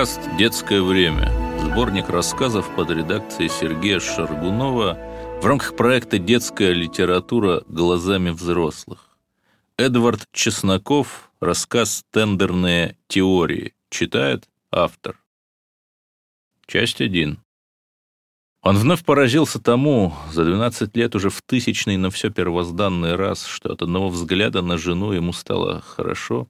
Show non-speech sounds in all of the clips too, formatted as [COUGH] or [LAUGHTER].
Подкаст «Детское время». Сборник рассказов под редакцией Сергея Шаргунова в рамках проекта «Детская литература глазами взрослых». Эдвард Чесноков, рассказ «Тендерные теории». Читает автор. Часть 1. Он вновь поразился тому, за 12 лет уже в тысячный, но все первозданный раз, что от одного взгляда на жену ему стало хорошо.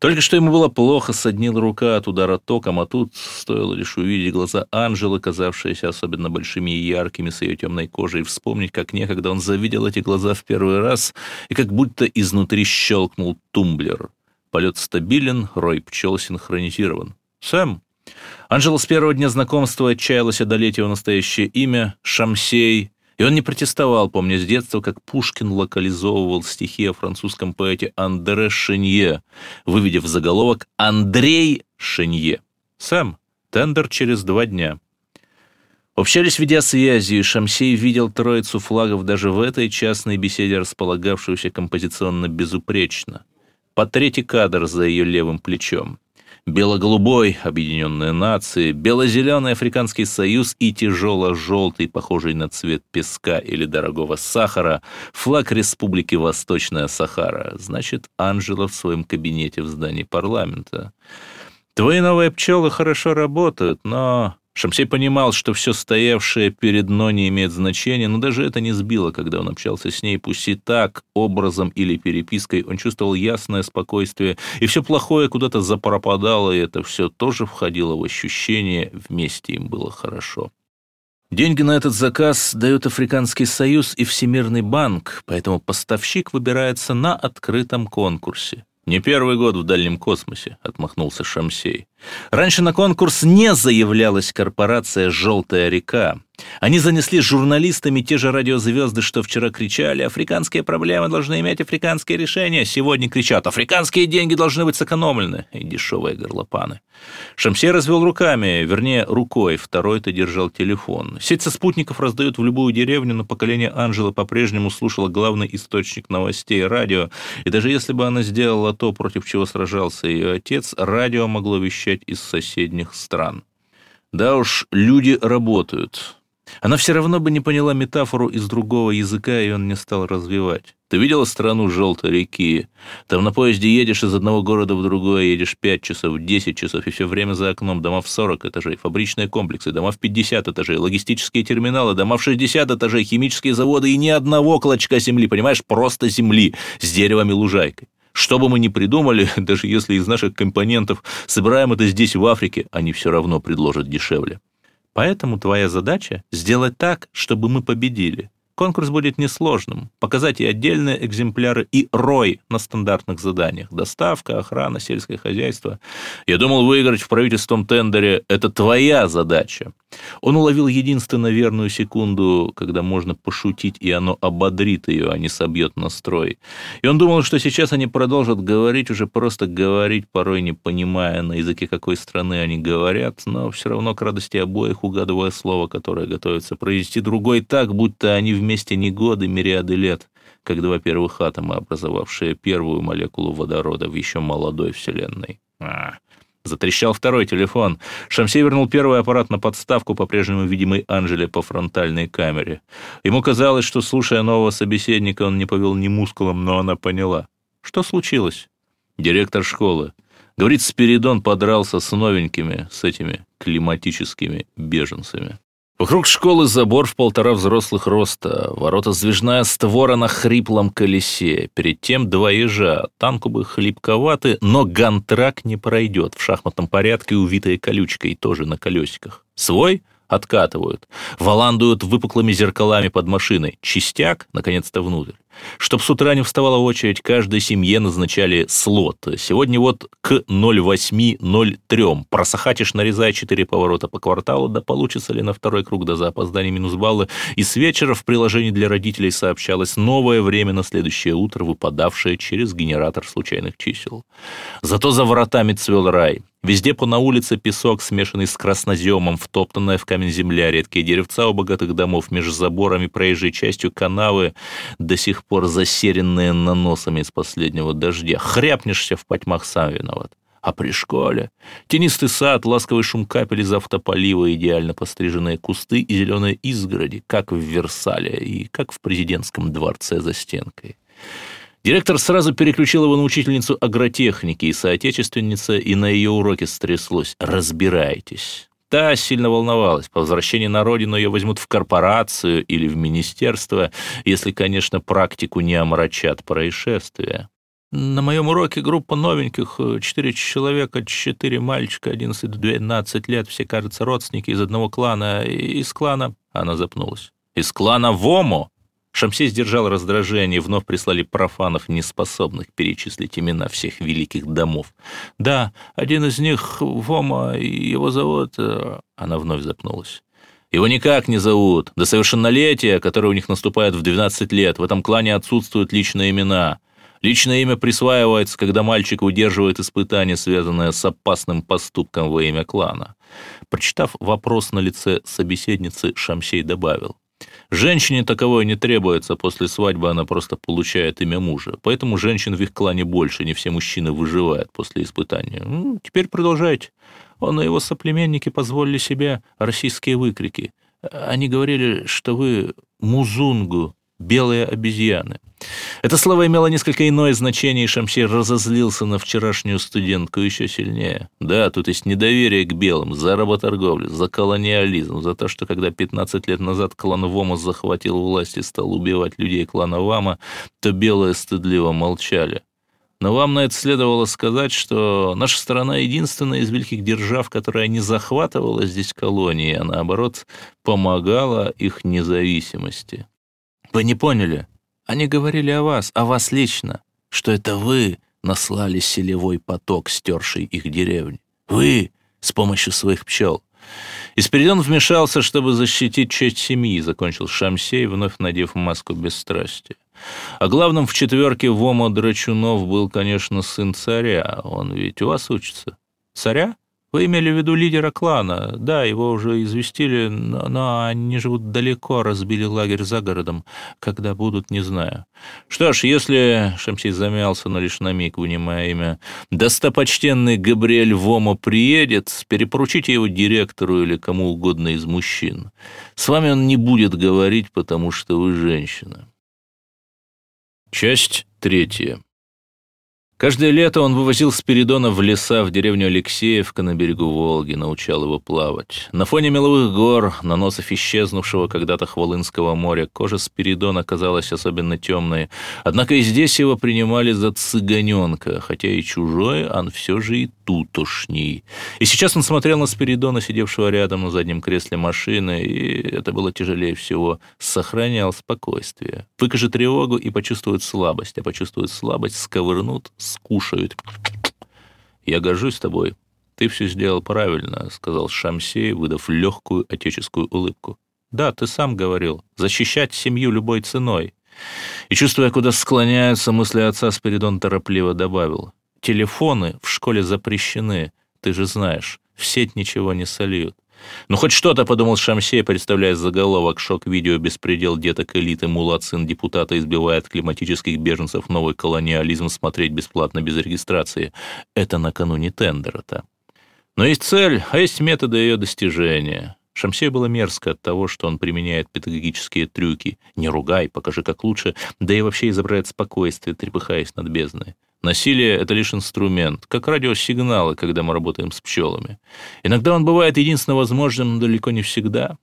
Только что ему было плохо, соднила рука от удара током, а тут стоило лишь увидеть глаза Анжелы, казавшиеся особенно большими и яркими с ее темной кожей, и вспомнить, как некогда он завидел эти глаза в первый раз, и как будто изнутри щелкнул тумблер. Полет стабилен, рой пчел синхронизирован. «Сэм!» Анжела с первого дня знакомства отчаялась одолеть его настоящее имя — Шамсей, и он не протестовал, помня с детства, как Пушкин локализовывал стихи о французском поэте Андре Шенье, в заголовок «Андрей Шенье». Сэм, тендер через два дня. Общались видеосвязи, и Шамсей видел троицу флагов даже в этой частной беседе, располагавшуюся композиционно безупречно. По третий кадр за ее левым плечом бело-голубой Объединенные Нации, бело-зеленый Африканский Союз и тяжело-желтый, похожий на цвет песка или дорогого сахара, флаг Республики Восточная Сахара. Значит, Анжела в своем кабинете в здании парламента. Твои новые пчелы хорошо работают, но Шамсей понимал, что все стоявшее перед но не имеет значения, но даже это не сбило, когда он общался с ней, пусть и так, образом или перепиской, он чувствовал ясное спокойствие, и все плохое куда-то запропадало, и это все тоже входило в ощущение, вместе им было хорошо. Деньги на этот заказ дают Африканский Союз и Всемирный банк, поэтому поставщик выбирается на открытом конкурсе. «Не первый год в дальнем космосе», — отмахнулся Шамсей. Раньше на конкурс не заявлялась корпорация «Желтая река». Они занесли журналистами те же радиозвезды, что вчера кричали «Африканские проблемы должны иметь африканские решения». Сегодня кричат «Африканские деньги должны быть сэкономлены». И дешевые горлопаны. Шамсей развел руками, вернее, рукой, второй-то держал телефон. Сеть со спутников раздают в любую деревню, но поколение Анжелы по-прежнему слушало главный источник новостей – радио. И даже если бы она сделала то, против чего сражался ее отец, радио могло вещать приезжать из соседних стран. Да уж, люди работают. Она все равно бы не поняла метафору из другого языка, и он не стал развивать. Ты видела страну желтой реки? Там на поезде едешь из одного города в другой, едешь 5 часов, 10 часов, и все время за окном. Дома в 40 этажей, фабричные комплексы, дома в 50 этажей, логистические терминалы, дома в 60 этажей, химические заводы и ни одного клочка земли, понимаешь, просто земли с деревом и лужайкой. Что бы мы ни придумали, [LAUGHS] даже если из наших компонентов собираем это здесь, в Африке, они все равно предложат дешевле. Поэтому твоя задача — сделать так, чтобы мы победили. Конкурс будет несложным. Показать и отдельные экземпляры, и рой на стандартных заданиях. Доставка, охрана, сельское хозяйство. Я думал, выиграть в правительственном тендере – это твоя задача. Он уловил единственно верную секунду, когда можно пошутить, и оно ободрит ее, а не собьет настрой. И он думал, что сейчас они продолжат говорить, уже просто говорить, порой не понимая, на языке какой страны они говорят, но все равно к радости обоих угадывая слово, которое готовится произвести другой так, будто они вместе не годы, мириады лет, как два первых атома, образовавшие первую молекулу водорода в еще молодой Вселенной. А, Затрещал второй телефон. Шамсей вернул первый аппарат на подставку, по-прежнему видимый Анжеле по фронтальной камере. Ему казалось, что, слушая нового собеседника, он не повел ни мускулом, но она поняла. Что случилось? Директор школы. Говорит, Спиридон подрался с новенькими, с этими климатическими беженцами. Вокруг школы забор в полтора взрослых роста, ворота сдвижная створа на хриплом колесе, перед тем два ежа, танку бы хлипковаты, но гантрак не пройдет, в шахматном порядке увитые колючкой, тоже на колесиках. Свой откатывают, валандуют выпуклыми зеркалами под машиной, частяк, наконец-то внутрь. Чтоб с утра не вставала очередь, каждой семье назначали слот. Сегодня вот к 08.03. Просохатишь, нарезая 4 поворота по кварталу, да получится ли на второй круг, да за опоздание минус баллы. И с вечера в приложении для родителей сообщалось новое время на следующее утро, выпадавшее через генератор случайных чисел. Зато за воротами цвел рай. Везде по на улице песок, смешанный с красноземом, втоптанная в камень земля, редкие деревца у богатых домов, между заборами проезжей частью канавы, до сих пор засеренные наносами из последнего дождя. Хряпнешься в потьмах, сам виноват. А при школе тенистый сад, ласковый шум капель из автополива, идеально постриженные кусты и зеленые изгороди, как в Версале и как в президентском дворце за стенкой. Директор сразу переключил его на учительницу агротехники и соотечественница, и на ее уроке стряслось «разбирайтесь». Та сильно волновалась. По возвращении на родину ее возьмут в корпорацию или в министерство, если, конечно, практику не омрачат происшествия. На моем уроке группа новеньких, четыре человека, четыре мальчика, 11-12 лет, все, кажется, родственники из одного клана. Из клана... Она запнулась. Из клана ВОМО? Шамсей сдержал раздражение, вновь прислали профанов, неспособных перечислить имена всех великих домов. «Да, один из них Вома, его зовут...» э, Она вновь запнулась. «Его никак не зовут. До совершеннолетия, которое у них наступает в 12 лет, в этом клане отсутствуют личные имена». Личное имя присваивается, когда мальчик удерживает испытание, связанное с опасным поступком во имя клана. Прочитав вопрос на лице собеседницы, Шамсей добавил. Женщине таковое не требуется, после свадьбы она просто получает имя мужа. Поэтому женщин в их клане больше, не все мужчины выживают после испытания. Ну, теперь продолжайте. Он и его соплеменники позволили себе российские выкрики. Они говорили, что вы музунгу, белые обезьяны. Это слово имело несколько иное значение, и Шамсир разозлился на вчерашнюю студентку еще сильнее. Да, тут есть недоверие к белым, за работорговлю, за колониализм, за то, что когда 15 лет назад клан Вома захватил власть и стал убивать людей клана Вама, то белые стыдливо молчали. Но вам на это следовало сказать, что наша страна единственная из великих держав, которая не захватывала здесь колонии, а наоборот помогала их независимости. Вы не поняли? Они говорили о вас, о вас лично, что это вы наслали селевой поток, стерший их деревни. Вы с помощью своих пчел. Исперидон вмешался, чтобы защитить честь семьи, закончил Шамсей, вновь надев маску бесстрастия. А главным в четверке Вома Драчунов был, конечно, сын царя. Он ведь у вас учится. Царя? Вы имели в виду лидера клана. Да, его уже известили, но, но они живут далеко, разбили лагерь за городом. Когда будут, не знаю. Что ж, если... Шамсей замялся, но лишь на миг, вынимая имя. Достопочтенный Габриэль Вома приедет, перепоручите его директору или кому угодно из мужчин. С вами он не будет говорить, потому что вы женщина. Часть третья. Каждое лето он вывозил Спиридона в леса в деревню Алексеевка на берегу Волги, научал его плавать. На фоне меловых гор, наносов исчезнувшего когда-то Хвалынского моря, кожа Спиридона казалась особенно темной. Однако и здесь его принимали за цыганенка, хотя и чужой, он все же и тутошний. И сейчас он смотрел на Спиридона, сидевшего рядом на заднем кресле машины, и это было тяжелее всего. Сохранял спокойствие. Выкажет тревогу и почувствует слабость, а почувствует слабость, сковырнут, скушают. «Я горжусь тобой. Ты все сделал правильно», — сказал Шамсей, выдав легкую отеческую улыбку. «Да, ты сам говорил. Защищать семью любой ценой». И, чувствуя, куда склоняются мысли отца, Спиридон торопливо добавил. «Телефоны в школе запрещены, ты же знаешь. В сеть ничего не сольют. Ну, хоть что-то, подумал Шамсей, представляя заголовок «Шок-видео беспредел деток элиты, мулат, сын депутата, избивает климатических беженцев, новый колониализм, смотреть бесплатно без регистрации». Это накануне тендера-то. Но есть цель, а есть методы ее достижения. Шамсею было мерзко от того, что он применяет педагогические трюки. «Не ругай, покажи как лучше», да и вообще изображает спокойствие, трепыхаясь над бездной. Насилие – это лишь инструмент, как радиосигналы, когда мы работаем с пчелами. Иногда он бывает единственно возможным, но далеко не всегда.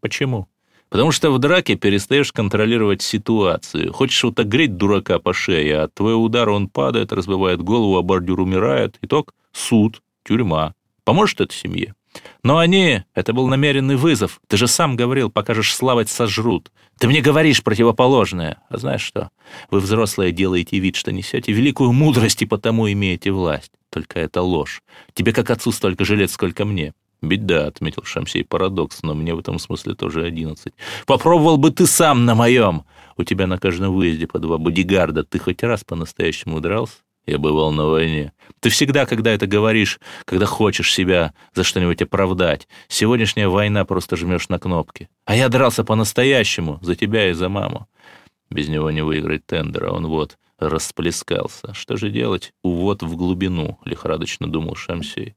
Почему? Потому что в драке перестаешь контролировать ситуацию. Хочешь вот огреть дурака по шее, а от твоего удара он падает, разбивает голову, а бордюр умирает. Итог – суд, тюрьма. Поможет это семье? Но они, это был намеренный вызов. Ты же сам говорил, покажешь славать сожрут. Ты мне говоришь противоположное. А знаешь что? Вы, взрослые, делаете вид, что несете великую мудрость и потому имеете власть. Только это ложь. Тебе как отцу столько же лет, сколько мне. «Беда», — отметил Шамсей парадокс, но мне в этом смысле тоже одиннадцать. «Попробовал бы ты сам на моем! У тебя на каждом выезде по два бодигарда. Ты хоть раз по-настоящему дрался?» Я бывал на войне. Ты всегда, когда это говоришь, когда хочешь себя за что-нибудь оправдать. Сегодняшняя война просто жмешь на кнопки. А я дрался по-настоящему, за тебя и за маму. Без него не выиграть тендера. Он вот расплескался. Что же делать? Увод в глубину, лихорадочно думал Шамсей.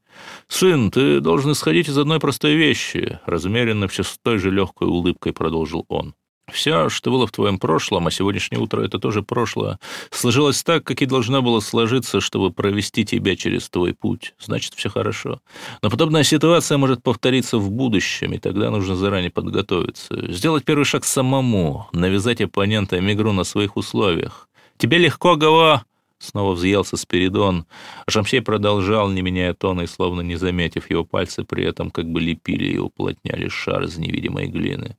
Сын, ты должен исходить из одной простой вещи, размеренно все с той же легкой улыбкой продолжил он. Все, что было в твоем прошлом, а сегодняшнее утро — это тоже прошлое, сложилось так, как и должно было сложиться, чтобы провести тебя через твой путь. Значит, все хорошо. Но подобная ситуация может повториться в будущем, и тогда нужно заранее подготовиться. Сделать первый шаг самому, навязать оппонентам игру на своих условиях. «Тебе легко, Гава!» Снова взъелся Спиридон. Шамсей продолжал, не меняя тона и словно не заметив его пальцы, при этом как бы лепили и уплотняли шар из невидимой глины.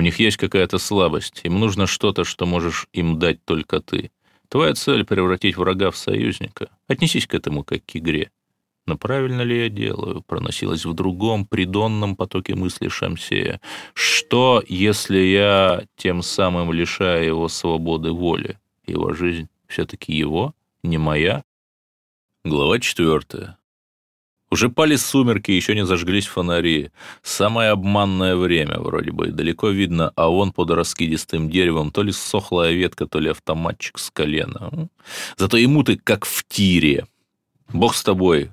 У них есть какая-то слабость, им нужно что-то, что можешь им дать только ты. Твоя цель — превратить врага в союзника. Отнесись к этому как к игре. Но правильно ли я делаю? Проносилась в другом, придонном потоке мысли Шамсея. Что, если я тем самым лишаю его свободы воли? Его жизнь все-таки его, не моя? Глава четвертая. Уже пали сумерки, еще не зажглись фонари. Самое обманное время, вроде бы, далеко видно, а он под раскидистым деревом то ли сохлая ветка, то ли автоматчик с колена. Зато ему ты как в тире. Бог с тобой,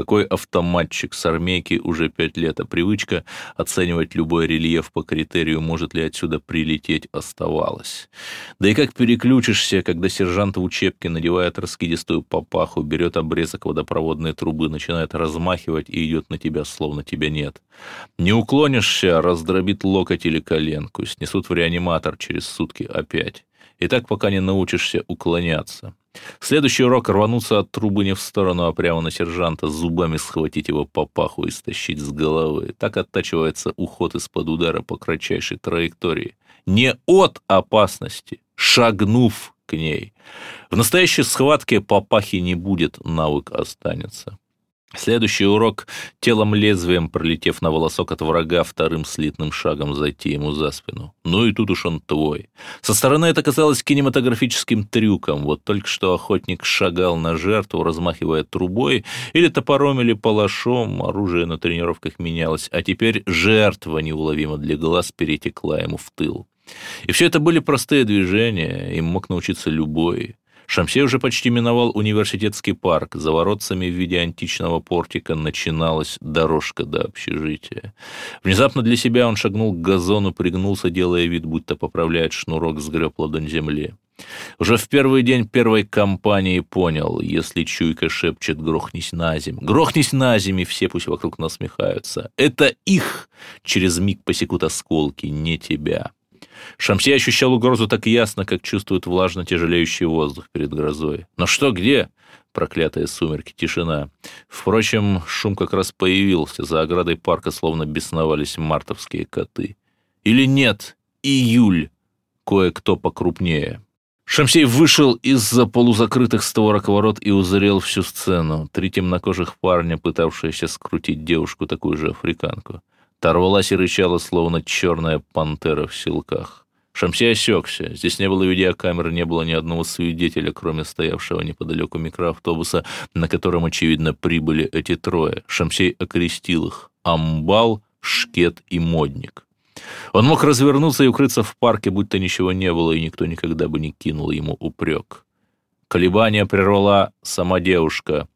какой автоматчик с армейки уже пять лет, а привычка оценивать любой рельеф по критерию, может ли отсюда прилететь, оставалась. Да и как переключишься, когда сержант в учебке надевает раскидистую папаху, берет обрезок водопроводной трубы, начинает размахивать и идет на тебя, словно тебя нет. Не уклонишься, раздробит локоть или коленку, снесут в реаниматор через сутки опять. И так пока не научишься уклоняться. Следующий урок — рвануться от трубы не в сторону, а прямо на сержанта, зубами схватить его по паху и стащить с головы. Так оттачивается уход из-под удара по кратчайшей траектории. Не от опасности, шагнув к ней. В настоящей схватке папахи не будет, навык останется. Следующий урок — телом лезвием, пролетев на волосок от врага, вторым слитным шагом зайти ему за спину. Ну и тут уж он твой. Со стороны это казалось кинематографическим трюком. Вот только что охотник шагал на жертву, размахивая трубой, или топором, или палашом, оружие на тренировках менялось, а теперь жертва неуловимо для глаз перетекла ему в тыл. И все это были простые движения, им мог научиться любой. Шамсей уже почти миновал университетский парк. За воротцами в виде античного портика начиналась дорожка до общежития. Внезапно для себя он шагнул к газону, пригнулся, делая вид, будто поправляет шнурок, сгреб ладонь земли. Уже в первый день первой кампании понял, если чуйка шепчет «грохнись на земь», «грохнись на земь», и все пусть вокруг насмехаются. Это их через миг посекут осколки, не тебя. Шамси ощущал угрозу так ясно, как чувствует влажно тяжелеющий воздух перед грозой. Но что где? Проклятые сумерки, тишина. Впрочем, шум как раз появился. За оградой парка словно бесновались мартовские коты. Или нет, июль. Кое-кто покрупнее. Шамсей вышел из-за полузакрытых створок ворот и узрел всю сцену. Три темнокожих парня, пытавшиеся скрутить девушку, такую же африканку. Торвалась и рычала, словно черная пантера в силках. Шамси осекся. Здесь не было видеокамеры, не было ни одного свидетеля, кроме стоявшего неподалеку микроавтобуса, на котором, очевидно, прибыли эти трое. Шамсей окрестил их. Амбал, Шкет и Модник. Он мог развернуться и укрыться в парке, будто ничего не было, и никто никогда бы не кинул ему упрек. Колебания прервала сама девушка.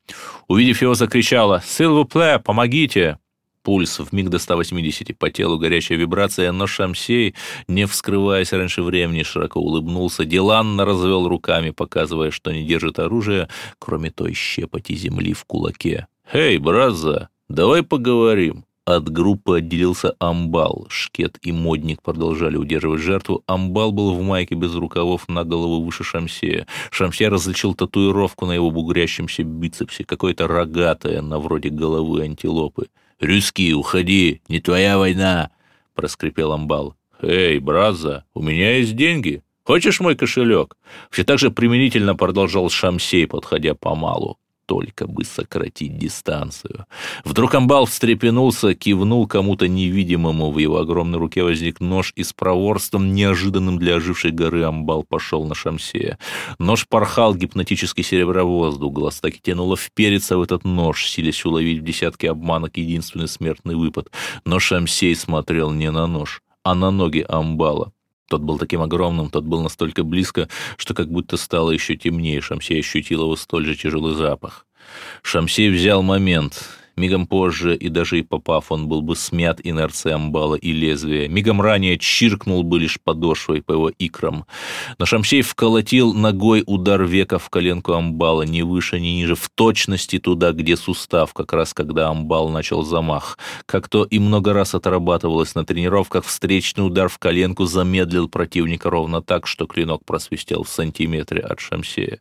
Увидев его, закричала «Силвупле, помогите!» Пульс в миг до 180, по телу горячая вибрация, но Шамсей, не вскрываясь раньше времени, широко улыбнулся, деланно развел руками, показывая, что не держит оружие, кроме той щепоти земли в кулаке. «Эй, браза, давай поговорим!» От группы отделился Амбал. Шкет и Модник продолжали удерживать жертву. Амбал был в майке без рукавов на голову выше Шамсея. Шамсея различил татуировку на его бугрящемся бицепсе, какое-то рогатое, на вроде головы антилопы. «Рюски, уходи, не твоя война!» — проскрипел Амбал. «Эй, браза, у меня есть деньги. Хочешь мой кошелек?» Все так же применительно продолжал Шамсей, подходя помалу только бы сократить дистанцию. Вдруг амбал встрепенулся, кивнул кому-то невидимому. В его огромной руке возник нож и с проворством, неожиданным для ожившей горы, амбал пошел на шамсея. Нож порхал гипнотический серебровоздух. Глаз так и тянуло впериться в этот нож, силясь уловить в десятке обманок единственный смертный выпад. Но шамсей смотрел не на нож, а на ноги амбала. Тот был таким огромным, тот был настолько близко, что как будто стало еще темнее. Шамсей ощутил его столь же тяжелый запах. Шамсей взял момент. Мигом позже, и даже и попав, он был бы смят инерцией амбала и лезвия. Мигом ранее чиркнул бы лишь подошвой по его икрам. Но Шамсей вколотил ногой удар века в коленку амбала, ни выше, ни ниже, в точности туда, где сустав, как раз когда амбал начал замах. Как то и много раз отрабатывалось на тренировках, встречный удар в коленку замедлил противника ровно так, что клинок просвистел в сантиметре от Шамсея.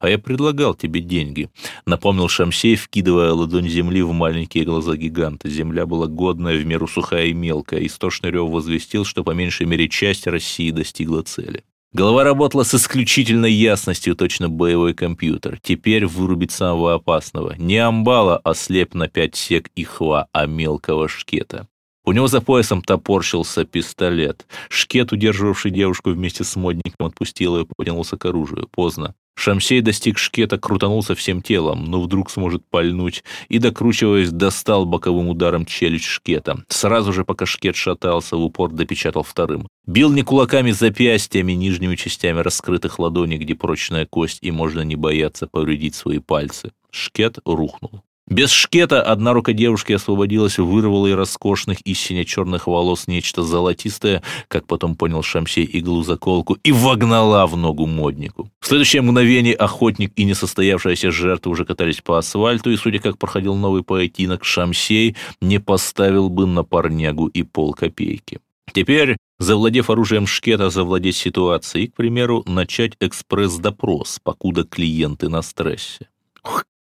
«А я предлагал тебе деньги», — напомнил Шамсей, вкидывая ладонь земли в маленькие глаза гиганта. Земля была годная, в меру сухая и мелкая. Истошный рев возвестил, что по меньшей мере часть России достигла цели. Голова работала с исключительной ясностью, точно боевой компьютер. Теперь вырубить самого опасного. Не амбала, а слеп на пять сек и хва, а мелкого шкета. У него за поясом топорщился пистолет. Шкет, удерживавший девушку вместе с модником, отпустил ее и потянулся к оружию. Поздно. Шамсей достиг шкета, крутанулся всем телом, но вдруг сможет пальнуть, и, докручиваясь, достал боковым ударом челюсть шкета. Сразу же, пока шкет шатался, в упор допечатал вторым. Бил не кулаками запястьями, нижними частями раскрытых ладоней, где прочная кость, и можно не бояться повредить свои пальцы. Шкет рухнул. Без шкета одна рука девушки освободилась, вырвала из роскошных и сине-черных волос нечто золотистое, как потом понял Шамсей иглу-заколку, и вогнала в ногу моднику. В следующее мгновение охотник и несостоявшаяся жертва уже катались по асфальту, и, судя как проходил новый поединок, Шамсей не поставил бы на парнягу и полкопейки. Теперь, завладев оружием шкета, завладеть ситуацией к примеру, начать экспресс-допрос, покуда клиенты на стрессе.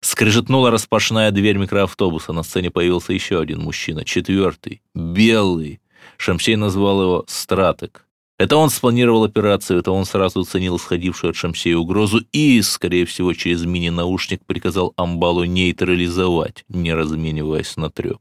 Скрежетнула распашная дверь микроавтобуса. На сцене появился еще один мужчина, четвертый, белый. Шамсей назвал его «Стратек». Это он спланировал операцию, это он сразу оценил сходившую от Шамсея угрозу и, скорее всего, через мини-наушник приказал Амбалу нейтрализовать, не размениваясь на треп.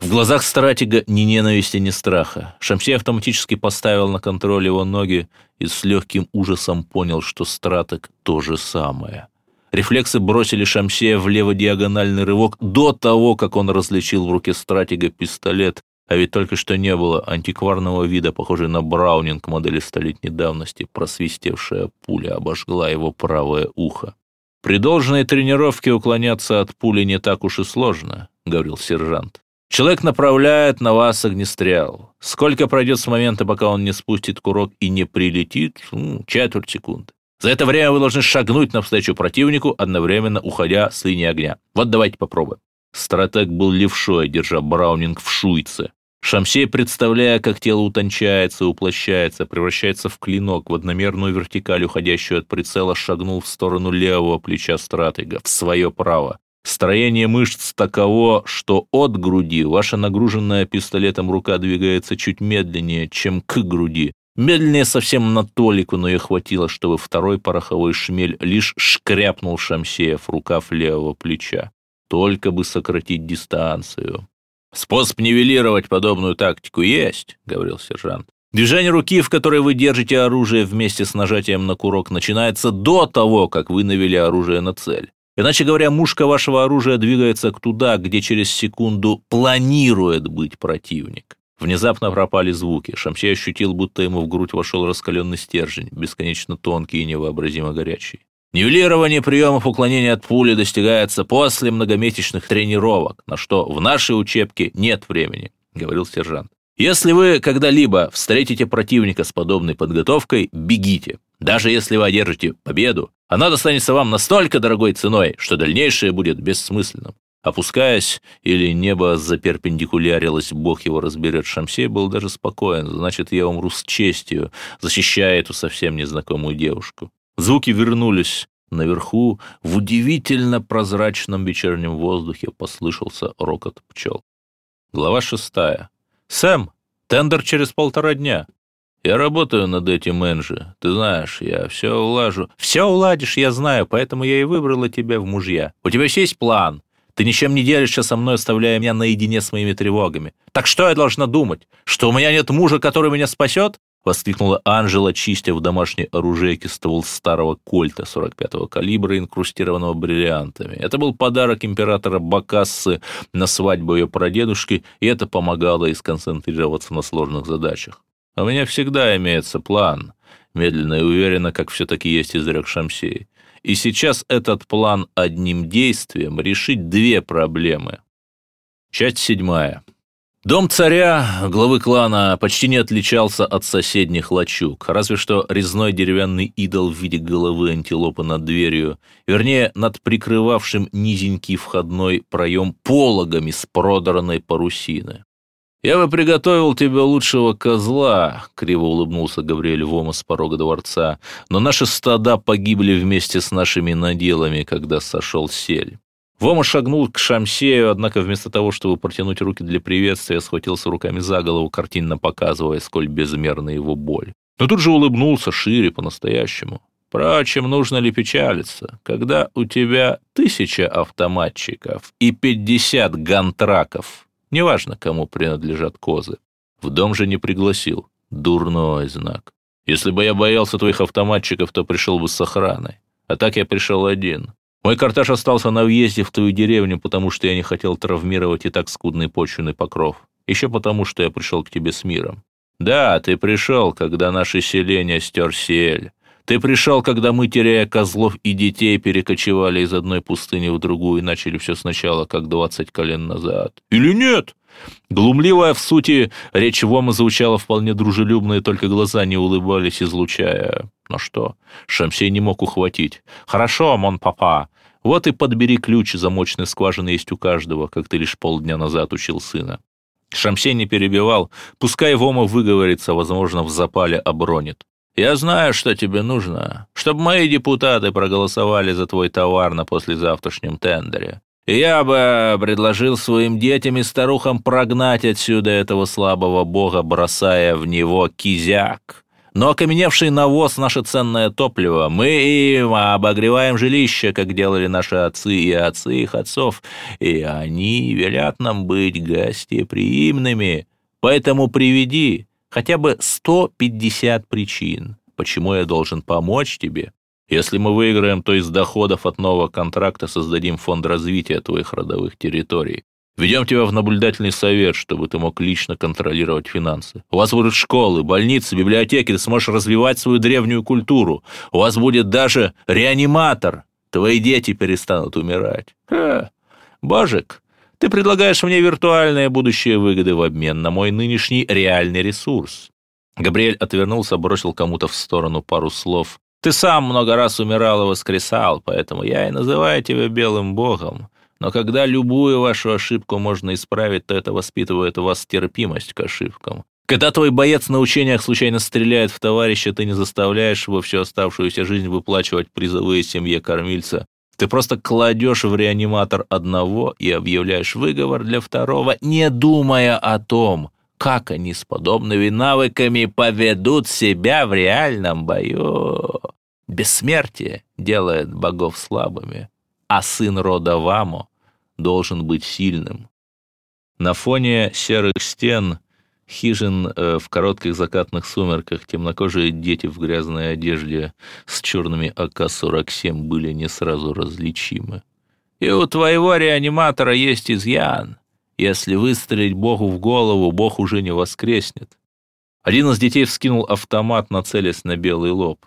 В глазах стратега ни ненависти, ни страха. Шамсей автоматически поставил на контроль его ноги и с легким ужасом понял, что стратег то же самое. Рефлексы бросили Шамсея лево-диагональный рывок до того, как он различил в руке стратега пистолет, а ведь только что не было антикварного вида, похожий на Браунинг модели столетней давности, просвистевшая пуля обожгла его правое ухо. «При должной тренировке уклоняться от пули не так уж и сложно», — говорил сержант. «Человек направляет на вас огнестрел. Сколько пройдет с момента, пока он не спустит курок и не прилетит? Четверть секунды. За это время вы должны шагнуть навстречу противнику, одновременно уходя с линии огня. Вот давайте попробуем. Стратег был левшой, держа Браунинг в шуйце. Шамсей, представляя, как тело утончается, уплощается, превращается в клинок, в одномерную вертикаль, уходящую от прицела, шагнул в сторону левого плеча стратега, в свое право. Строение мышц таково, что от груди ваша нагруженная пистолетом рука двигается чуть медленнее, чем к груди, Медленнее совсем на толику, но и хватило, чтобы второй пороховой шмель лишь шкряпнул Шамсея в рукав левого плеча. Только бы сократить дистанцию. «Способ нивелировать подобную тактику есть», — говорил сержант. «Движение руки, в которой вы держите оружие вместе с нажатием на курок, начинается до того, как вы навели оружие на цель. Иначе говоря, мушка вашего оружия двигается туда, где через секунду планирует быть противник. Внезапно пропали звуки. Шамсей ощутил, будто ему в грудь вошел раскаленный стержень, бесконечно тонкий и невообразимо горячий. Нивелирование приемов уклонения от пули достигается после многомесячных тренировок, на что в нашей учебке нет времени, говорил сержант. Если вы когда-либо встретите противника с подобной подготовкой, бегите. Даже если вы одержите победу, она достанется вам настолько дорогой ценой, что дальнейшее будет бессмысленным. Опускаясь, или небо заперпендикулярилось, бог его разберет, Шамсей был даже спокоен, значит, я умру с честью, защищая эту совсем незнакомую девушку. Звуки вернулись. Наверху, в удивительно прозрачном вечернем воздухе, послышался рокот пчел. Глава шестая. «Сэм, тендер через полтора дня. Я работаю над этим, Энджи. Ты знаешь, я все улажу». «Все уладишь, я знаю, поэтому я и выбрала тебя в мужья. У тебя есть план?» Ты ничем не делишься со мной, оставляя меня наедине с моими тревогами. Так что я должна думать? Что у меня нет мужа, который меня спасет?» Воскликнула Анжела, чистя в домашней оружейке ствол старого кольта 45-го калибра, инкрустированного бриллиантами. Это был подарок императора Бакассы на свадьбу ее прадедушки, и это помогало ей сконцентрироваться на сложных задачах. У меня всегда имеется план, медленно и уверенно, как все-таки есть изрек Шамсей. И сейчас этот план одним действием решить две проблемы. Часть седьмая. Дом царя, главы клана, почти не отличался от соседних лачуг, разве что резной деревянный идол в виде головы антилопы над дверью, вернее, над прикрывавшим низенький входной проем пологами с продранной парусины. «Я бы приготовил тебе лучшего козла», — криво улыбнулся Гавриэль Вома с порога дворца, «но наши стада погибли вместе с нашими наделами, когда сошел сель». Вома шагнул к Шамсею, однако вместо того, чтобы протянуть руки для приветствия, схватился руками за голову, картинно показывая, сколь безмерна его боль. Но тут же улыбнулся шире по-настоящему. Впрочем, нужно ли печалиться, когда у тебя тысяча автоматчиков и пятьдесят гантраков, неважно, кому принадлежат козы. В дом же не пригласил. Дурной знак. Если бы я боялся твоих автоматчиков, то пришел бы с охраной. А так я пришел один. Мой кортеж остался на въезде в твою деревню, потому что я не хотел травмировать и так скудный почвенный покров. Еще потому, что я пришел к тебе с миром. Да, ты пришел, когда наше селение стер сель. Ты пришел, когда мы, теряя козлов и детей, перекочевали из одной пустыни в другую и начали все сначала, как двадцать колен назад. Или нет? Глумливая в сути речь Вома звучала вполне дружелюбно, и только глаза не улыбались, излучая... Ну что, Шамсей не мог ухватить. «Хорошо, мон папа, вот и подбери ключ, замочной скважины есть у каждого, как ты лишь полдня назад учил сына». Шамсей не перебивал, пускай Вома выговорится, возможно, в запале обронит. «Я знаю, что тебе нужно, чтобы мои депутаты проголосовали за твой товар на послезавтрашнем тендере. Я бы предложил своим детям и старухам прогнать отсюда этого слабого бога, бросая в него кизяк. Но окаменевший навоз — наше ценное топливо. Мы им обогреваем жилище, как делали наши отцы и отцы их отцов, и они велят нам быть гостеприимными. Поэтому приведи хотя бы 150 причин, почему я должен помочь тебе. Если мы выиграем, то из доходов от нового контракта создадим фонд развития твоих родовых территорий. Ведем тебя в наблюдательный совет, чтобы ты мог лично контролировать финансы. У вас будут школы, больницы, библиотеки, ты сможешь развивать свою древнюю культуру. У вас будет даже реаниматор. Твои дети перестанут умирать. Ха. Божик, ты предлагаешь мне виртуальные будущие выгоды в обмен на мой нынешний реальный ресурс. Габриэль отвернулся, бросил кому-то в сторону пару слов. Ты сам много раз умирал и воскресал, поэтому я и называю тебя белым богом. Но когда любую вашу ошибку можно исправить, то это воспитывает у вас терпимость к ошибкам. Когда твой боец на учениях случайно стреляет в товарища, ты не заставляешь его всю оставшуюся жизнь выплачивать призовые семье кормильца. Ты просто кладешь в реаниматор одного и объявляешь выговор для второго, не думая о том, как они с подобными навыками поведут себя в реальном бою. Бессмертие делает богов слабыми, а сын рода Вамо должен быть сильным. На фоне серых стен, хижин э, в коротких закатных сумерках, темнокожие дети в грязной одежде с черными АК-47 были не сразу различимы. И у твоего реаниматора есть изъян. Если выстрелить Богу в голову, Бог уже не воскреснет. Один из детей вскинул автомат, нацелясь на белый лоб.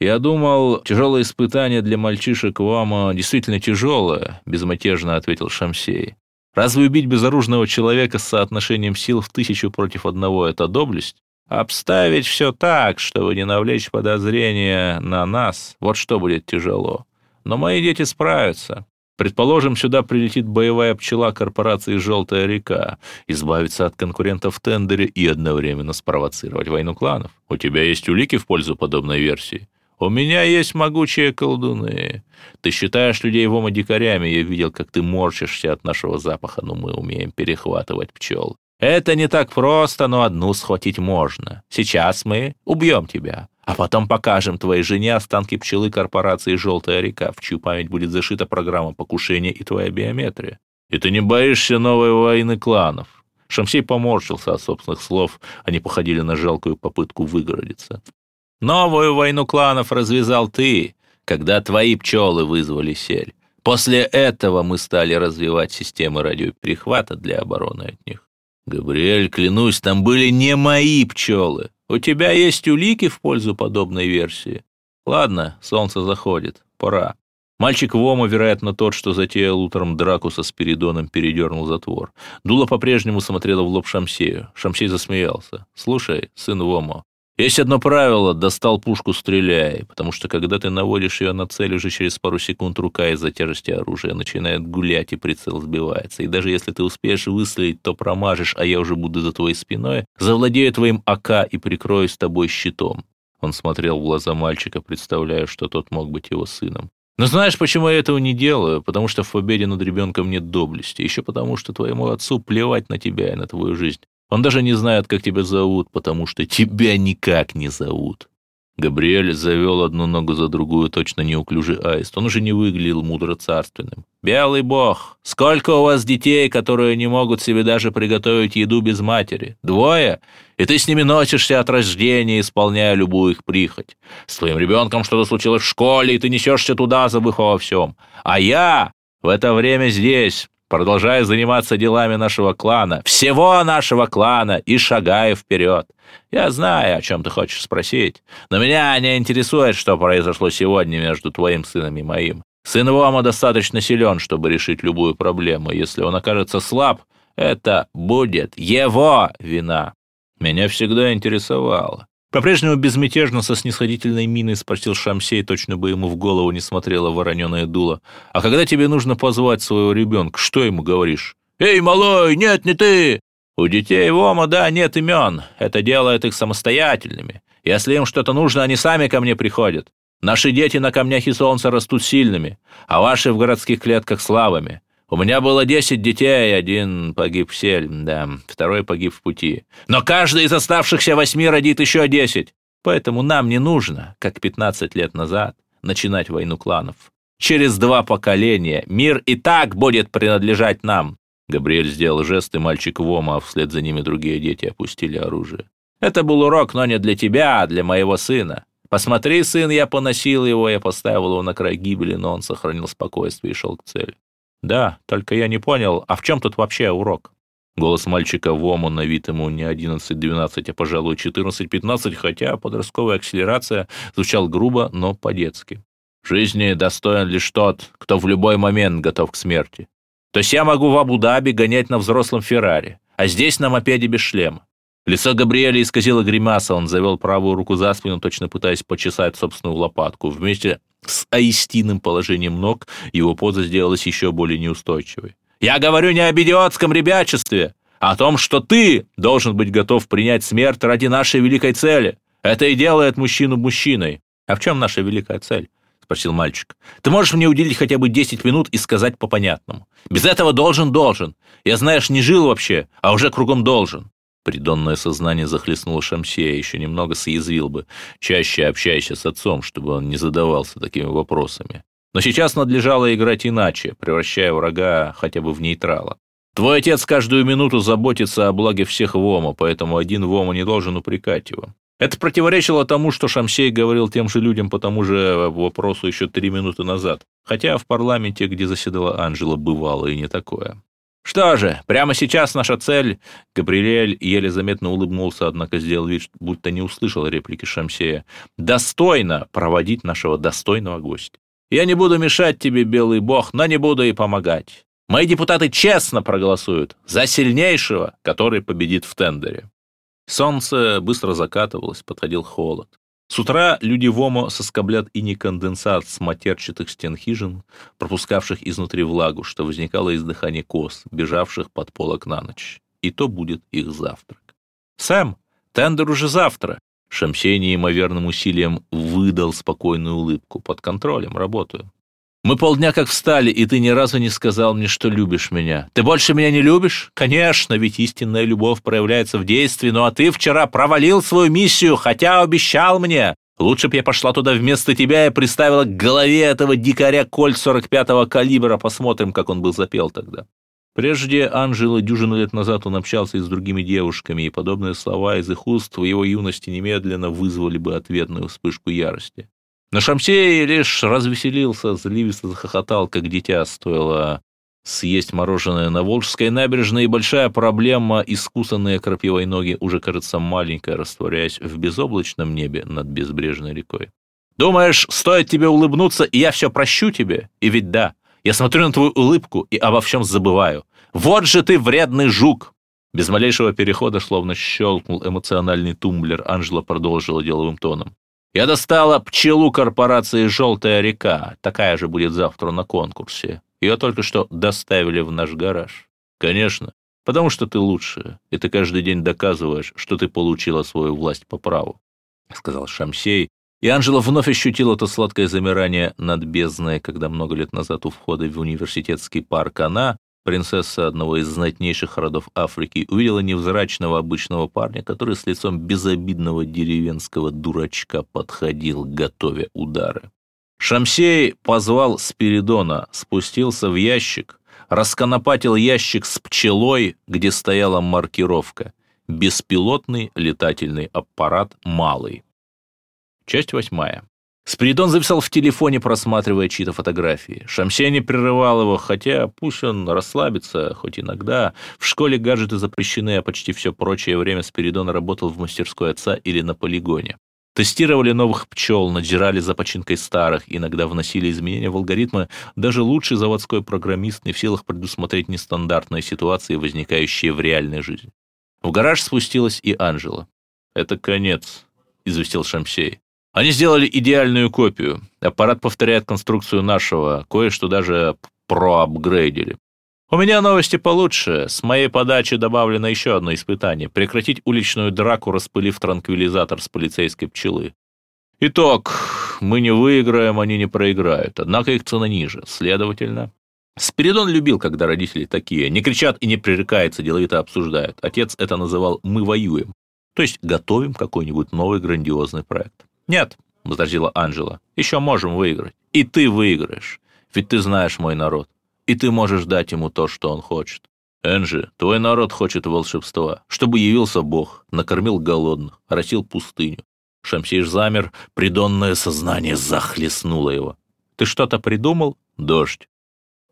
«Я думал, тяжелое испытание для мальчишек Вама действительно тяжелое», — безмятежно ответил Шамсей. «Разве убить безоружного человека с соотношением сил в тысячу против одного — это доблесть? Обставить все так, чтобы не навлечь подозрения на нас, вот что будет тяжело. Но мои дети справятся. Предположим, сюда прилетит боевая пчела корпорации «Желтая река», избавиться от конкурентов в тендере и одновременно спровоцировать войну кланов. У тебя есть улики в пользу подобной версии? У меня есть могучие колдуны. Ты считаешь людей вома дикарями, я видел, как ты морщишься от нашего запаха, но мы умеем перехватывать пчел. Это не так просто, но одну схватить можно. Сейчас мы убьем тебя, а потом покажем твоей жене останки пчелы корпорации «Желтая река», в чью память будет зашита программа покушения и твоя биометрия. И ты не боишься новой войны кланов. Шамсей поморщился от собственных слов, они походили на жалкую попытку выгородиться. Новую войну кланов развязал ты, когда твои пчелы вызвали сель. После этого мы стали развивать системы радиоперехвата для обороны от них. Габриэль, клянусь, там были не мои пчелы. У тебя есть улики в пользу подобной версии? Ладно, солнце заходит, пора. Мальчик Вома, вероятно, тот, что затеял утром драку со Спиридоном, передернул затвор. Дула по-прежнему смотрела в лоб Шамсею. Шамсей засмеялся. «Слушай, сын Вомо, есть одно правило – достал пушку, стреляй, потому что когда ты наводишь ее на цель, уже через пару секунд рука из-за тяжести оружия начинает гулять и прицел сбивается. И даже если ты успеешь выстрелить, то промажешь, а я уже буду за твоей спиной, завладею твоим АК и прикрою с тобой щитом. Он смотрел в глаза мальчика, представляя, что тот мог быть его сыном. Но знаешь, почему я этого не делаю? Потому что в победе над ребенком нет доблести. Еще потому, что твоему отцу плевать на тебя и на твою жизнь. Он даже не знает, как тебя зовут, потому что тебя никак не зовут. Габриэль завел одну ногу за другую, точно неуклюжий аист. Он уже не выглядел мудро царственным. «Белый бог, сколько у вас детей, которые не могут себе даже приготовить еду без матери? Двое? И ты с ними носишься от рождения, исполняя любую их прихоть. С твоим ребенком что-то случилось в школе, и ты несешься туда, забыв во всем. А я в это время здесь, продолжая заниматься делами нашего клана, всего нашего клана, и шагая вперед. Я знаю, о чем ты хочешь спросить, но меня не интересует, что произошло сегодня между твоим сыном и моим. Сын Вома достаточно силен, чтобы решить любую проблему. Если он окажется слаб, это будет его вина. Меня всегда интересовало, по-прежнему безмятежно со снисходительной миной спросил Шамсей, точно бы ему в голову не смотрело вороненое дуло. «А когда тебе нужно позвать своего ребенка, что ему говоришь?» «Эй, малой, нет, не ты!» «У детей Вома, да, нет имен. Это делает их самостоятельными. Если им что-то нужно, они сами ко мне приходят. Наши дети на камнях и солнце растут сильными, а ваши в городских клетках слабыми. У меня было десять детей, один погиб в сель, да, второй погиб в пути. Но каждый из оставшихся восьми родит еще десять. Поэтому нам не нужно, как пятнадцать лет назад, начинать войну кланов. Через два поколения мир и так будет принадлежать нам. Габриэль сделал жест, и мальчик Вома, а вслед за ними другие дети опустили оружие. Это был урок, но не для тебя, а для моего сына. Посмотри, сын, я поносил его, я поставил его на край гибели, но он сохранил спокойствие и шел к цели. «Да, только я не понял, а в чем тут вообще урок?» Голос мальчика Вому на вид ему не 11-12, а, пожалуй, 14-15, хотя подростковая акселерация звучал грубо, но по-детски. «В жизни достоин лишь тот, кто в любой момент готов к смерти. То есть я могу в Абу-Даби гонять на взрослом Феррари, а здесь на мопеде без шлема. Лицо Габриэля исказило гримаса, он завел правую руку за спину, точно пытаясь почесать собственную лопатку. Вместе с аистиным положением ног его поза сделалась еще более неустойчивой. «Я говорю не об идиотском ребячестве, а о том, что ты должен быть готов принять смерть ради нашей великой цели. Это и делает мужчину мужчиной. А в чем наша великая цель?» — спросил мальчик. «Ты можешь мне уделить хотя бы 10 минут и сказать по-понятному. Без этого должен-должен. Я, знаешь, не жил вообще, а уже кругом должен. Придонное сознание захлестнуло Шамсея, еще немного съязвил бы, чаще общаясь с отцом, чтобы он не задавался такими вопросами. Но сейчас надлежало играть иначе, превращая врага хотя бы в нейтрала. Твой отец каждую минуту заботится о благе всех Вома, поэтому один Вома не должен упрекать его. Это противоречило тому, что Шамсей говорил тем же людям по тому же вопросу еще три минуты назад. Хотя в парламенте, где заседала Анжела, бывало и не такое. «Что же, прямо сейчас наша цель...» Габриэль еле заметно улыбнулся, однако сделал вид, будто не услышал реплики Шамсея. «Достойно проводить нашего достойного гостя. Я не буду мешать тебе, белый бог, но не буду и помогать. Мои депутаты честно проголосуют за сильнейшего, который победит в тендере». Солнце быстро закатывалось, подходил холод. С утра люди в Омо соскоблят и не конденсат с матерчатых стен хижин, пропускавших изнутри влагу, что возникало из дыхания коз, бежавших под полок на ночь. И то будет их завтрак. «Сэм, тендер уже завтра!» Шамсей неимоверным усилием выдал спокойную улыбку. «Под контролем, работаю». Мы полдня как встали, и ты ни разу не сказал мне, что любишь меня. Ты больше меня не любишь? Конечно, ведь истинная любовь проявляется в действии, ну а ты вчера провалил свою миссию, хотя обещал мне. Лучше б я пошла туда вместо тебя и приставила к голове этого дикаря кольт 45-го калибра. Посмотрим, как он был запел тогда. Прежде Анжела дюжину лет назад он общался и с другими девушками, и подобные слова из их уст в его юности немедленно вызвали бы ответную вспышку ярости. Но Шамсей лишь развеселился, заливисто захохотал, как дитя, стоило Съесть мороженое на Волжской набережной и большая проблема, искусанные крапивой ноги уже кажется маленькой, растворяясь в безоблачном небе над безбрежной рекой. Думаешь, стоит тебе улыбнуться, и я все прощу тебе? И ведь да, я смотрю на твою улыбку и обо всем забываю. Вот же ты вредный жук!» Без малейшего перехода, словно щелкнул эмоциональный тумблер, Анжела продолжила деловым тоном. «Я достала пчелу корпорации «Желтая река». Такая же будет завтра на конкурсе. Ее только что доставили в наш гараж. Конечно, потому что ты лучшая, и ты каждый день доказываешь, что ты получила свою власть по праву», — сказал Шамсей, и Анжела вновь ощутила то сладкое замирание над бездной, когда много лет назад у входа в университетский парк она, принцесса одного из знатнейших родов Африки, увидела невзрачного обычного парня, который с лицом безобидного деревенского дурачка подходил, готовя удары. Шамсей позвал Спиридона, спустился в ящик, расконопатил ящик с пчелой, где стояла маркировка «Беспилотный летательный аппарат «Малый». Часть восьмая. Спиридон зависал в телефоне, просматривая чьи-то фотографии. Шамсей не прерывал его, хотя пусть он расслабится, хоть иногда. В школе гаджеты запрещены, а почти все прочее время Спиридон работал в мастерской отца или на полигоне. Тестировали новых пчел, надзирали за починкой старых, иногда вносили изменения в алгоритмы. Даже лучший заводской программист не в силах предусмотреть нестандартные ситуации, возникающие в реальной жизни. В гараж спустилась и Анжела. «Это конец», — известил Шамсей. Они сделали идеальную копию. Аппарат повторяет конструкцию нашего, кое-что даже проапгрейдили. У меня новости получше. С моей подачи добавлено еще одно испытание. Прекратить уличную драку, распылив транквилизатор с полицейской пчелы. Итог. Мы не выиграем, они не проиграют. Однако их цена ниже. Следовательно... Спиридон любил, когда родители такие. Не кричат и не пререкаются, деловито обсуждают. Отец это называл «мы воюем». То есть готовим какой-нибудь новый грандиозный проект. «Нет», — возразила Анжела, — «еще можем выиграть. И ты выиграешь. Ведь ты знаешь мой народ. И ты можешь дать ему то, что он хочет. Энджи, твой народ хочет волшебства, чтобы явился Бог, накормил голодных, оросил пустыню. Шамсиш замер, придонное сознание захлестнуло его. Ты что-то придумал? Дождь.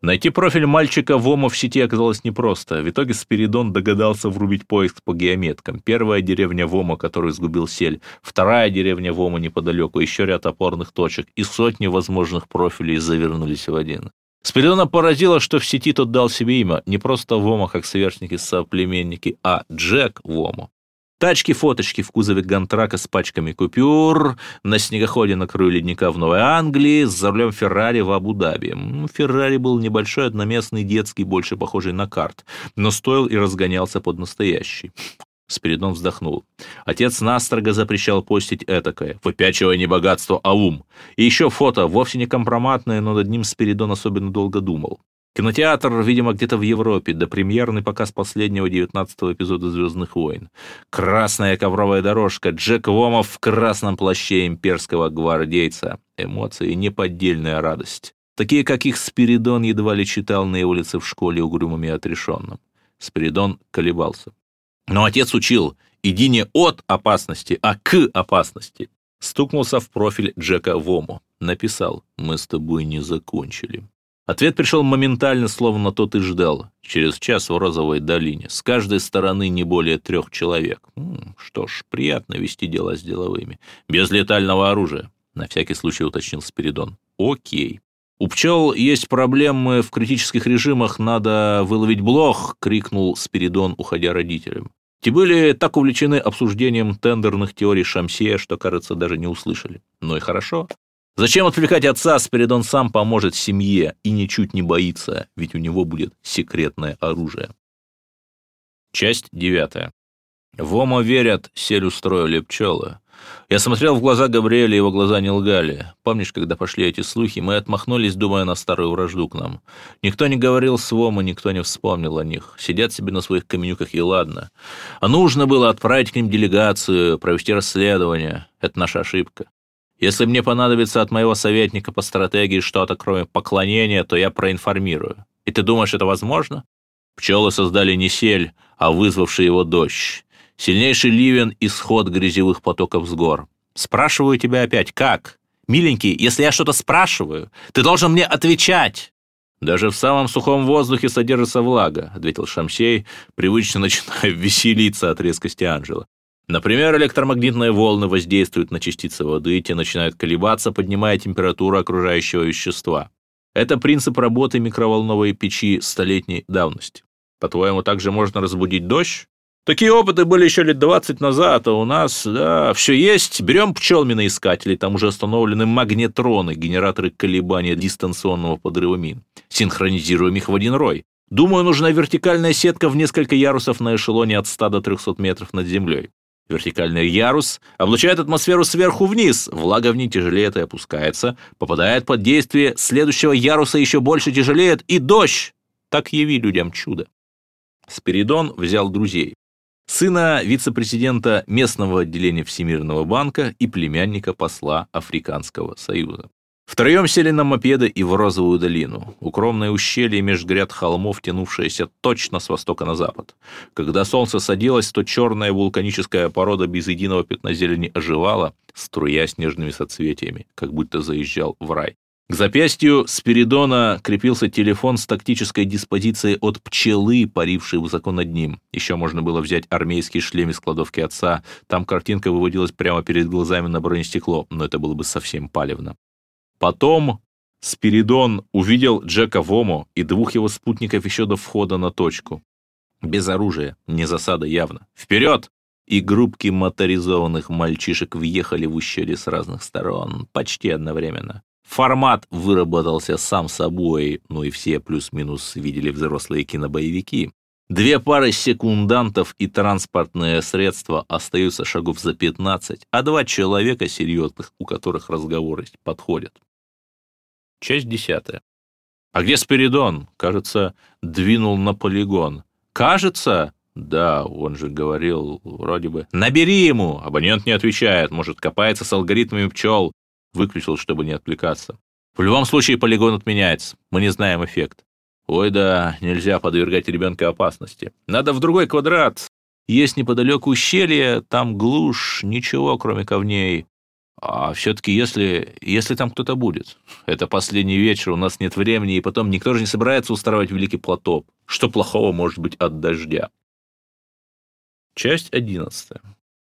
Найти профиль мальчика Вома в сети оказалось непросто. В итоге Спиридон догадался врубить поиск по геометкам. Первая деревня Вома, которую сгубил сель, вторая деревня Вома неподалеку, еще ряд опорных точек и сотни возможных профилей завернулись в один. Спиридона поразило, что в сети тот дал себе имя не просто Вома, как сверстники-соплеменники, а Джек Вома. Тачки-фоточки в кузове Гантрака с пачками купюр, на снегоходе на краю ледника в Новой Англии, за рулем Феррари в Абу-Даби. Феррари был небольшой одноместный детский, больше похожий на карт, но стоил и разгонялся под настоящий. Спиридон вздохнул. Отец настрого запрещал постить этакое, выпячивая не богатство, а ум. И еще фото, вовсе не компроматное, но над ним Спиридон особенно долго думал. Кинотеатр, видимо, где-то в Европе, до премьерный показ последнего девятнадцатого эпизода «Звездных войн». Красная ковровая дорожка, Джек Вомов в красном плаще имперского гвардейца. Эмоции, неподдельная радость. Такие, каких Спиридон едва ли читал на улице в школе угрюмым и отрешенным. Спиридон колебался. Но отец учил, иди не от опасности, а к опасности. Стукнулся в профиль Джека Вому. Написал, мы с тобой не закончили. Ответ пришел моментально, словно тот и ждал. Через час в Розовой долине. С каждой стороны не более трех человек. Что ж, приятно вести дела с деловыми. Без летального оружия. На всякий случай уточнил Спиридон. Окей. У пчел есть проблемы в критических режимах, надо выловить блох, крикнул Спиридон, уходя родителям. Те были так увлечены обсуждением тендерных теорий Шамсея, что, кажется, даже не услышали. Ну и хорошо. Зачем отвлекать отца, Спиридон сам поможет семье и ничуть не боится, ведь у него будет секретное оружие. Часть девятая. Вома верят, сель устроили пчелы. Я смотрел в глаза Габриэля, его глаза не лгали. Помнишь, когда пошли эти слухи, мы отмахнулись, думая на старую вражду к нам. Никто не говорил с Вома, никто не вспомнил о них. Сидят себе на своих каменюках, и ладно. А нужно было отправить к ним делегацию, провести расследование. Это наша ошибка. Если мне понадобится от моего советника по стратегии что-то, кроме поклонения, то я проинформирую. И ты думаешь, это возможно? Пчелы создали не сель, а вызвавший его дождь. Сильнейший ливен – исход грязевых потоков с гор. Спрашиваю тебя опять, как? Миленький, если я что-то спрашиваю, ты должен мне отвечать. «Даже в самом сухом воздухе содержится влага», — ответил Шамсей, привычно начиная [LAUGHS] веселиться от резкости Анжела. Например, электромагнитные волны воздействуют на частицы воды, и те начинают колебаться, поднимая температуру окружающего вещества. Это принцип работы микроволновой печи столетней давности. По-твоему, также можно разбудить дождь? Такие опыты были еще лет 20 назад, а у нас, да, все есть. Берем пчелминоискатели, там уже установлены магнетроны, генераторы колебания дистанционного подрыва мин. Синхронизируем их в один рой. Думаю, нужна вертикальная сетка в несколько ярусов на эшелоне от 100 до 300 метров над землей. Вертикальный ярус облучает атмосферу сверху вниз, влага в ней тяжелеет и опускается, попадает под действие следующего яруса еще больше тяжелеет, и дождь! Так яви людям чудо. Спиридон взял друзей. Сына вице-президента местного отделения Всемирного банка и племянника посла Африканского союза. Втроем сели на мопеды и в Розовую долину, укромное ущелье меж гряд холмов, тянувшееся точно с востока на запад. Когда солнце садилось, то черная вулканическая порода без единого пятна зелени оживала, струя снежными соцветиями, как будто заезжал в рай. К запястью Спиридона крепился телефон с тактической диспозицией от пчелы, парившей высоко над ним. Еще можно было взять армейский шлем из кладовки отца. Там картинка выводилась прямо перед глазами на бронестекло, но это было бы совсем палевно. Потом Спиридон увидел Джека Вому и двух его спутников еще до входа на точку. Без оружия, не засада явно. «Вперед!» И группки моторизованных мальчишек въехали в ущелье с разных сторон, почти одновременно. Формат выработался сам собой, ну и все плюс-минус видели взрослые кинобоевики. Две пары секундантов и транспортное средство остаются шагов за 15, а два человека серьезных, у которых разговоры подходят. Часть десятая. А где Спиридон? Кажется, двинул на полигон. Кажется? Да, он же говорил, вроде бы. Набери ему! Абонент не отвечает, может, копается с алгоритмами пчел. Выключил, чтобы не отвлекаться. В любом случае полигон отменяется. Мы не знаем эффект. Ой, да, нельзя подвергать ребенка опасности. Надо в другой квадрат. Есть неподалеку ущелье, там глушь, ничего, кроме камней. А все-таки если, если там кто-то будет, это последний вечер, у нас нет времени, и потом никто же не собирается устраивать великий платоп. Что плохого может быть от дождя? Часть одиннадцатая.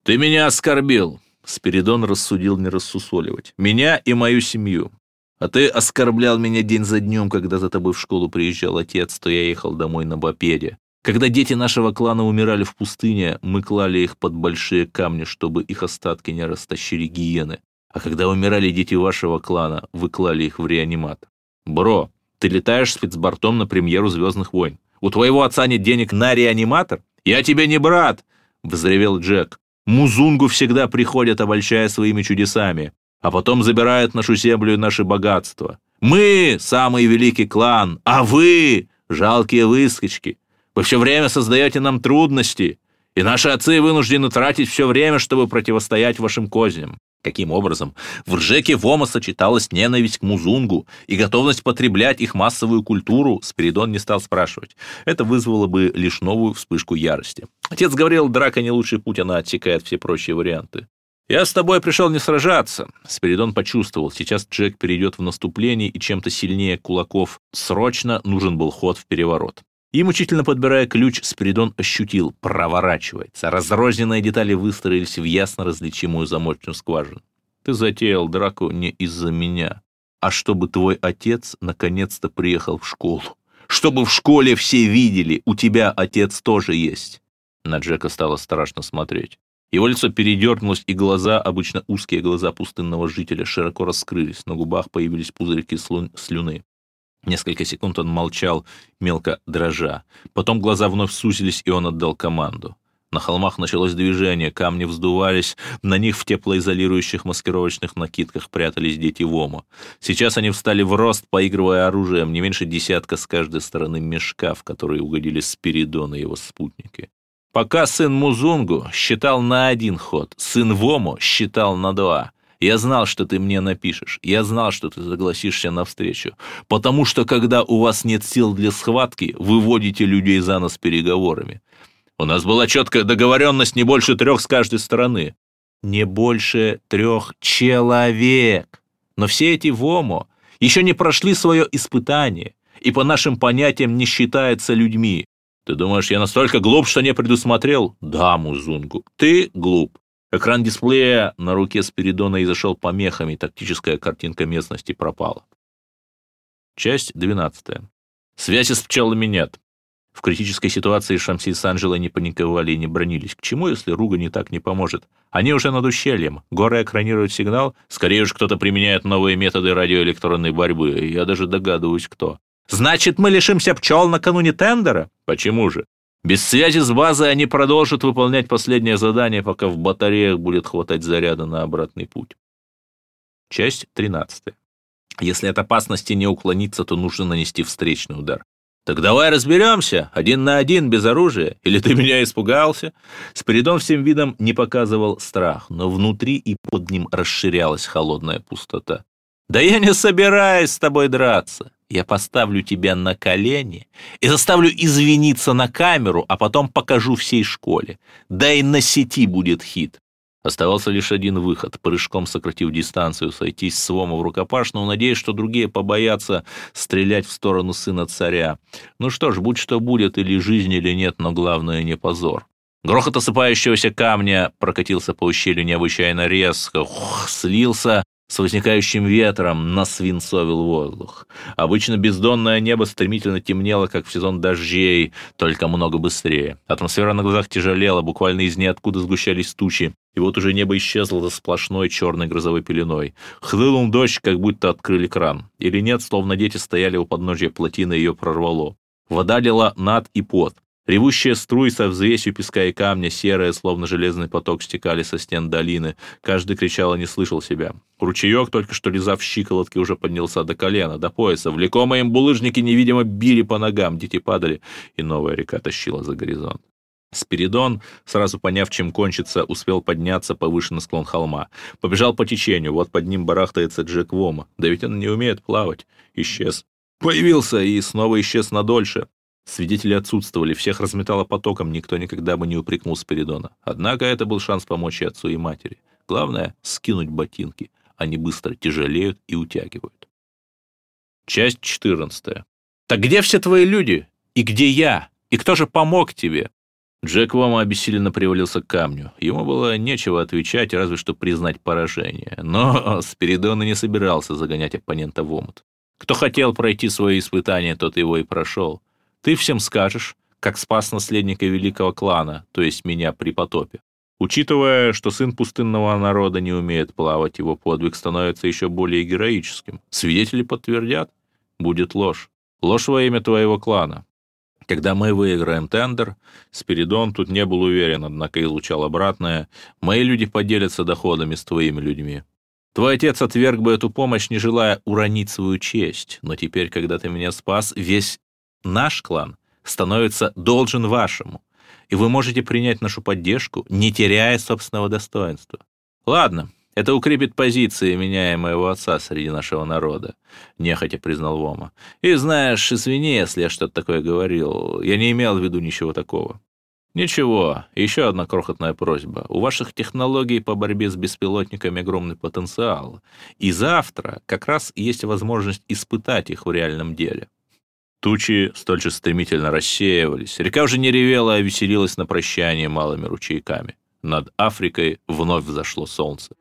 Ты меня оскорбил. Спиридон рассудил не рассусоливать. Меня и мою семью. А ты оскорблял меня день за днем, когда за тобой в школу приезжал отец, то я ехал домой на бопеде. Когда дети нашего клана умирали в пустыне, мы клали их под большие камни, чтобы их остатки не растащили гиены. А когда умирали дети вашего клана, вы клали их в реанимат. Бро, ты летаешь спецбортом на премьеру «Звездных войн». У твоего отца нет денег на реаниматор? Я тебе не брат!» — взревел Джек. «Музунгу всегда приходят, обольщая своими чудесами, а потом забирают нашу землю и наши богатства. Мы — самый великий клан, а вы — жалкие выскочки. Вы все время создаете нам трудности, и наши отцы вынуждены тратить все время, чтобы противостоять вашим козням. Каким образом? В Ржеке Вома сочеталась ненависть к Музунгу и готовность потреблять их массовую культуру, Спиридон не стал спрашивать. Это вызвало бы лишь новую вспышку ярости. Отец говорил, драка не лучший путь, она отсекает все прочие варианты. «Я с тобой пришел не сражаться», — Спиридон почувствовал. Сейчас Джек перейдет в наступление, и чем-то сильнее кулаков срочно нужен был ход в переворот. И мучительно подбирая ключ, Спиридон ощутил, проворачивается. Разрозненные детали выстроились в ясно различимую замочную скважину. Ты затеял драку не из-за меня, а чтобы твой отец наконец-то приехал в школу. Чтобы в школе все видели, у тебя отец тоже есть. На Джека стало страшно смотреть. Его лицо передернулось, и глаза, обычно узкие глаза пустынного жителя, широко раскрылись, на губах появились пузырьки слюны. Несколько секунд он молчал, мелко дрожа. Потом глаза вновь сузились, и он отдал команду. На холмах началось движение, камни вздувались, на них в теплоизолирующих маскировочных накидках прятались дети Вома. Сейчас они встали в рост, поигрывая оружием, не меньше десятка с каждой стороны мешка, в которые угодили Спиридон и его спутники. Пока сын Музунгу считал на один ход, сын Вому считал на два — я знал, что ты мне напишешь. Я знал, что ты согласишься на встречу. Потому что, когда у вас нет сил для схватки, вы водите людей за нос переговорами. У нас была четкая договоренность не больше трех с каждой стороны. Не больше трех человек. Но все эти ВОМО еще не прошли свое испытание. и по нашим понятиям не считается людьми. Ты думаешь, я настолько глуп, что не предусмотрел? Да, Музунгу, ты глуп. Экран дисплея на руке Спиридона изошел помехами, тактическая картинка местности пропала. Часть 12. Связи с пчелами нет. В критической ситуации Шамси с Анжелой не паниковали и не бронились. К чему, если Руга не так не поможет? Они уже над ущельем. Горы экранируют сигнал. Скорее уж кто-то применяет новые методы радиоэлектронной борьбы. Я даже догадываюсь, кто. Значит, мы лишимся пчел накануне тендера? Почему же? Без связи с базой они продолжат выполнять последнее задание, пока в батареях будет хватать заряда на обратный путь. Часть 13. Если от опасности не уклониться, то нужно нанести встречный удар. «Так давай разберемся, один на один, без оружия. Или ты меня испугался?» Спиридон всем видом не показывал страх, но внутри и под ним расширялась холодная пустота. «Да я не собираюсь с тобой драться. Я поставлю тебя на колени и заставлю извиниться на камеру, а потом покажу всей школе. Да и на сети будет хит. Оставался лишь один выход, прыжком сократив дистанцию, сойтись с Вома в рукопашную, надеясь, что другие побоятся стрелять в сторону сына царя. Ну что ж, будь что будет, или жизнь, или нет, но главное не позор. Грохот осыпающегося камня прокатился по ущелью необычайно резко, ух, слился с возникающим ветром насвинцовил воздух. Обычно бездонное небо стремительно темнело, как в сезон дождей, только много быстрее. Атмосфера на глазах тяжелела, буквально из ниоткуда сгущались тучи. И вот уже небо исчезло за сплошной черной грозовой пеленой. Хлынул дождь, как будто открыли кран. Или нет, словно дети стояли у подножья плотины, ее прорвало. Вода лила над и под. Ревущие струи со взвесью песка и камня, серые, словно железный поток, стекали со стен долины. Каждый кричал и не слышал себя. Ручеек, только что лизав щиколотки, уже поднялся до колена, до пояса. Влекомые им булыжники невидимо били по ногам, дети падали, и новая река тащила за горизонт. Спиридон, сразу поняв, чем кончится, успел подняться повыше на склон холма. Побежал по течению, вот под ним барахтается Джек Вома. Да ведь он не умеет плавать. Исчез. Появился и снова исчез надольше. Свидетели отсутствовали, всех разметало потоком, никто никогда бы не упрекнул Спиридона. Однако это был шанс помочь и отцу, и матери. Главное — скинуть ботинки. Они быстро тяжелеют и утягивают. Часть 14. «Так где все твои люди? И где я? И кто же помог тебе?» Джек Вома обессиленно привалился к камню. Ему было нечего отвечать, разве что признать поражение. Но [LAUGHS] Спиридон и не собирался загонять оппонента в омут. Кто хотел пройти свои испытания, тот его и прошел. Ты всем скажешь, как спас наследника великого клана, то есть меня при потопе. Учитывая, что сын пустынного народа не умеет плавать, его подвиг становится еще более героическим. Свидетели подтвердят, будет ложь. Ложь во имя твоего клана. Когда мы выиграем тендер, Спиридон тут не был уверен, однако излучал обратное, мои люди поделятся доходами с твоими людьми. Твой отец отверг бы эту помощь, не желая уронить свою честь, но теперь, когда ты меня спас, весь наш клан становится должен вашему, и вы можете принять нашу поддержку, не теряя собственного достоинства. Ладно, это укрепит позиции меня и моего отца среди нашего народа, нехотя признал Вома. И знаешь, извини, если я что-то такое говорил, я не имел в виду ничего такого. Ничего, еще одна крохотная просьба. У ваших технологий по борьбе с беспилотниками огромный потенциал, и завтра как раз есть возможность испытать их в реальном деле. Тучи столь же стремительно рассеивались. Река уже не ревела, а веселилась на прощание малыми ручейками. Над Африкой вновь взошло солнце.